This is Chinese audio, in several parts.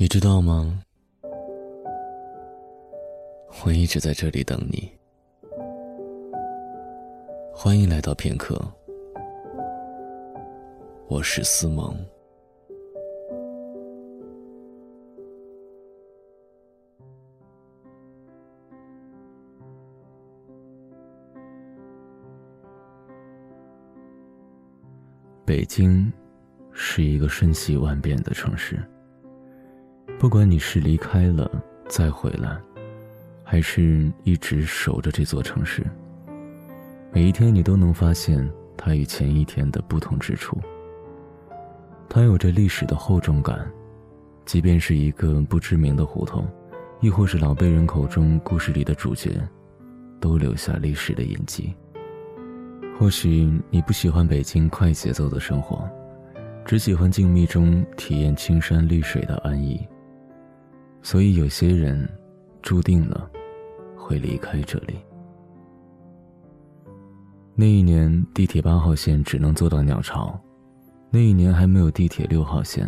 你知道吗？我一直在这里等你。欢迎来到片刻，我是思萌。北京是一个瞬息万变的城市。不管你是离开了再回来，还是一直守着这座城市，每一天你都能发现它与前一天的不同之处。它有着历史的厚重感，即便是一个不知名的胡同，亦或是老辈人口中故事里的主角，都留下历史的印记。或许你不喜欢北京快节奏的生活，只喜欢静谧中体验青山绿水的安逸。所以有些人，注定了会离开这里。那一年，地铁八号线只能坐到鸟巢；那一年还没有地铁六号线；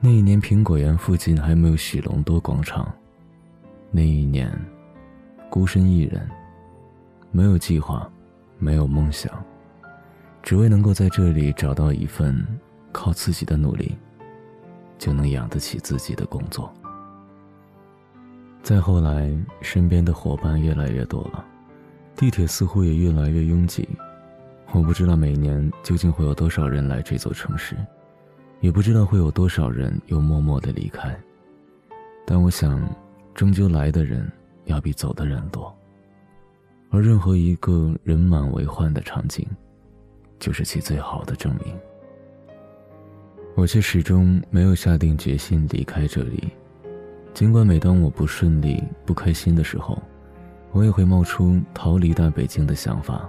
那一年，苹果园附近还没有许龙多广场；那一年，孤身一人，没有计划，没有梦想，只为能够在这里找到一份靠自己的努力就能养得起自己的工作。再后来，身边的伙伴越来越多了，地铁似乎也越来越拥挤。我不知道每年究竟会有多少人来这座城市，也不知道会有多少人又默默的离开。但我想，终究来的人要比走的人多。而任何一个人满为患的场景，就是其最好的证明。我却始终没有下定决心离开这里。尽管每当我不顺利、不开心的时候，我也会冒出逃离大北京的想法。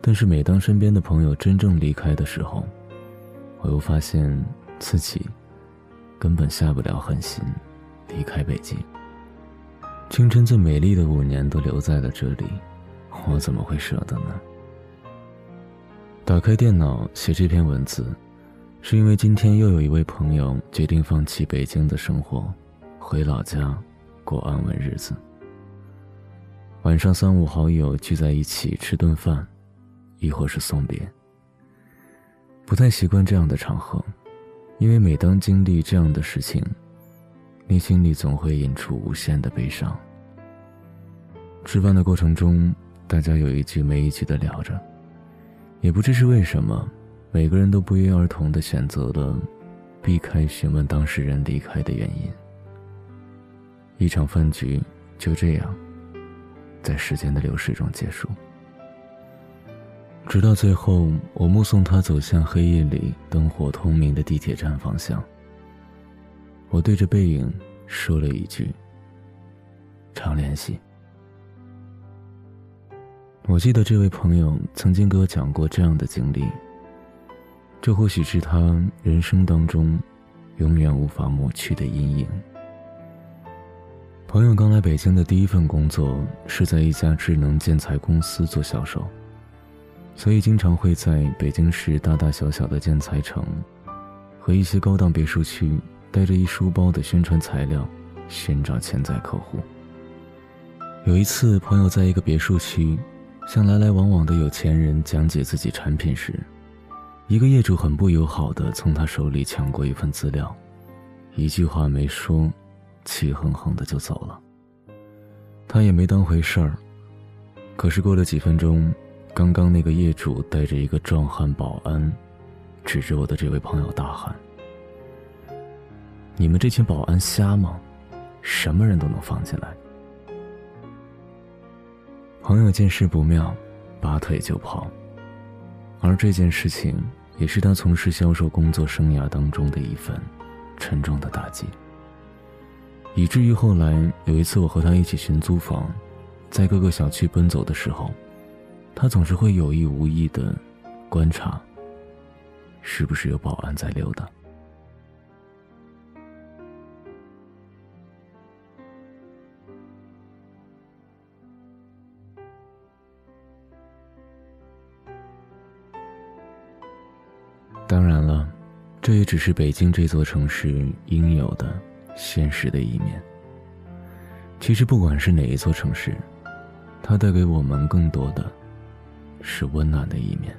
但是每当身边的朋友真正离开的时候，我又发现自己根本下不了狠心离开北京。青春最美丽的五年都留在了这里，我怎么会舍得呢？打开电脑写这篇文字，是因为今天又有一位朋友决定放弃北京的生活。回老家，过安稳日子。晚上三五好友聚在一起吃顿饭，亦或是送别。不太习惯这样的场合，因为每当经历这样的事情，内心里总会引出无限的悲伤。吃饭的过程中，大家有一句没一句的聊着，也不知是为什么，每个人都不约而同的选择了避开询问当事人离开的原因。一场饭局就这样，在时间的流逝中结束。直到最后，我目送他走向黑夜里灯火通明的地铁站方向。我对着背影说了一句：“常联系。”我记得这位朋友曾经给我讲过这样的经历。这或许是他人生当中永远无法抹去的阴影。朋友刚来北京的第一份工作是在一家智能建材公司做销售，所以经常会在北京市大大小小的建材城和一些高档别墅区，带着一书包的宣传材料寻找潜在客户。有一次，朋友在一个别墅区向来来往往的有钱人讲解自己产品时，一个业主很不友好的从他手里抢过一份资料，一句话没说。气哼哼的就走了。他也没当回事儿。可是过了几分钟，刚刚那个业主带着一个壮汉保安，指着我的这位朋友大喊：“你们这群保安瞎吗？什么人都能放进来？”朋友见势不妙，拔腿就跑。而这件事情，也是他从事销售工作生涯当中的一份沉重的打击。以至于后来有一次，我和他一起寻租房，在各个小区奔走的时候，他总是会有意无意的观察，是不是有保安在溜达。当然了，这也只是北京这座城市应有的现实的一面。其实，不管是哪一座城市，它带给我们更多的是温暖的一面。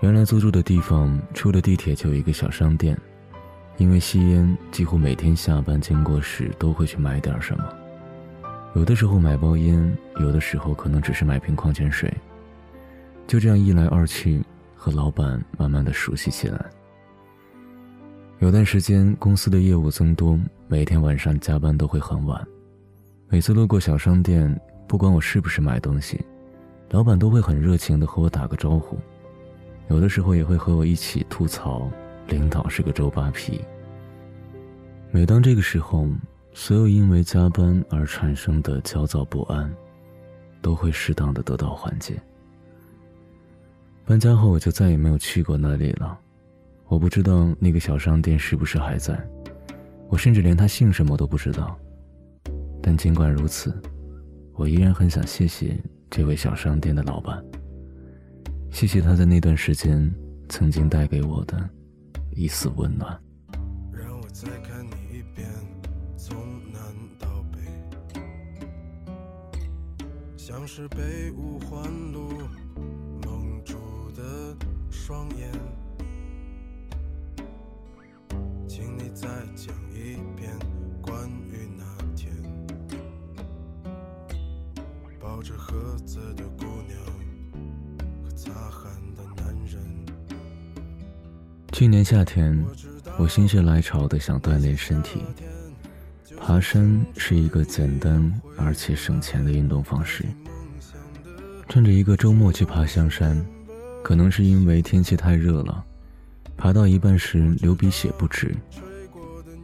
原来租住的地方，出了地铁就有一个小商店，因为吸烟，几乎每天下班经过时都会去买点什么。有的时候买包烟，有的时候可能只是买瓶矿泉水。就这样一来二去，和老板慢慢的熟悉起来。有段时间，公司的业务增多，每天晚上加班都会很晚。每次路过小商店，不管我是不是买东西，老板都会很热情的和我打个招呼。有的时候也会和我一起吐槽，领导是个周扒皮。每当这个时候，所有因为加班而产生的焦躁不安，都会适当的得到缓解。搬家后，我就再也没有去过那里了。我不知道那个小商店是不是还在，我甚至连他姓什么都不知道。但尽管如此，我依然很想谢谢这位小商店的老板。谢谢他在那段时间曾经带给我的一丝温暖。让我再看你一遍，从南到北，像是被五环路蒙住的双眼，盒子的姑娘和擦汗的男人。去年夏天，我心血来潮的想锻炼身体。爬山是一个简单而且省钱的运动方式。趁着一个周末去爬香山，可能是因为天气太热了，爬到一半时流鼻血不止，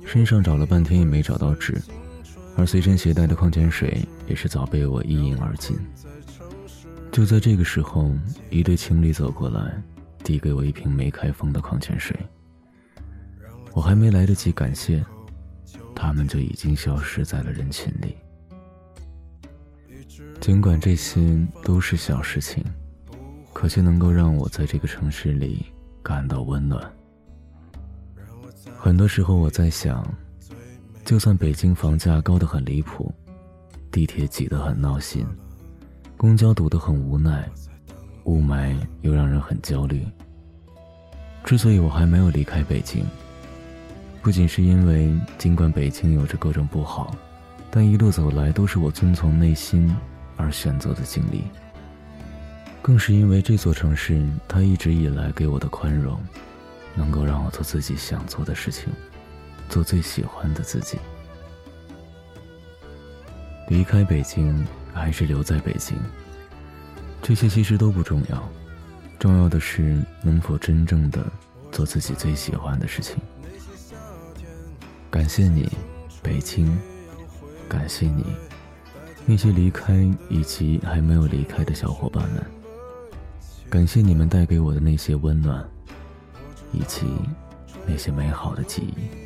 身上找了半天也没找到纸，而随身携带的矿泉水也是早被我一饮而尽。就在这个时候，一对情侣走过来，递给我一瓶没开封的矿泉水。我还没来得及感谢，他们就已经消失在了人群里。尽管这些都是小事情，可却能够让我在这个城市里感到温暖。很多时候我在想，就算北京房价高得很离谱，地铁挤得很闹心。公交堵得很无奈，雾霾又让人很焦虑。之所以我还没有离开北京，不仅是因为尽管北京有着各种不好，但一路走来都是我遵从内心而选择的经历。更是因为这座城市，它一直以来给我的宽容，能够让我做自己想做的事情，做最喜欢的自己。离开北京。还是留在北京，这些其实都不重要，重要的是能否真正的做自己最喜欢的事情。感谢你，北京，感谢你，那些离开以及还没有离开的小伙伴们，感谢你们带给我的那些温暖，以及那些美好的记忆。